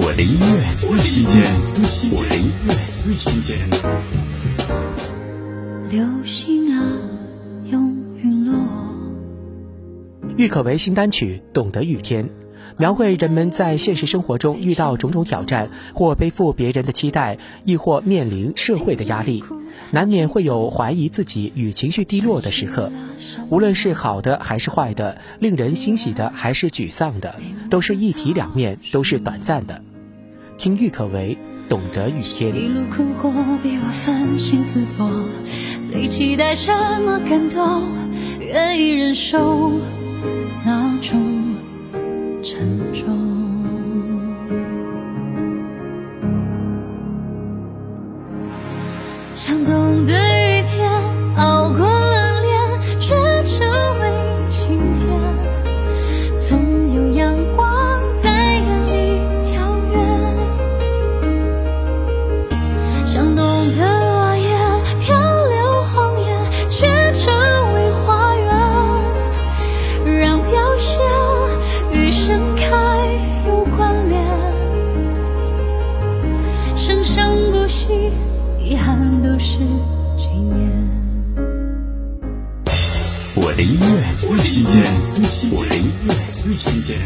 我的音乐最新鲜，我的音乐最新鲜。流星啊，用陨落。郁可唯新单曲《懂得雨天》，描绘人们在现实生活中遇到种种挑战，或背负别人的期待，亦或面临社会的压力，难免会有怀疑自己与情绪低落的时刻。无论是好的还是坏的，令人欣喜的还是沮丧的，都是一体两面，都是短暂的。听郁可唯《懂得遇见》。一路困惑，逼我烦心思索，最期待什么感动？愿意忍受那种沉重。想懂得生生不息，遗憾都是纪念。我的音乐最新鲜，我的音乐最新鲜。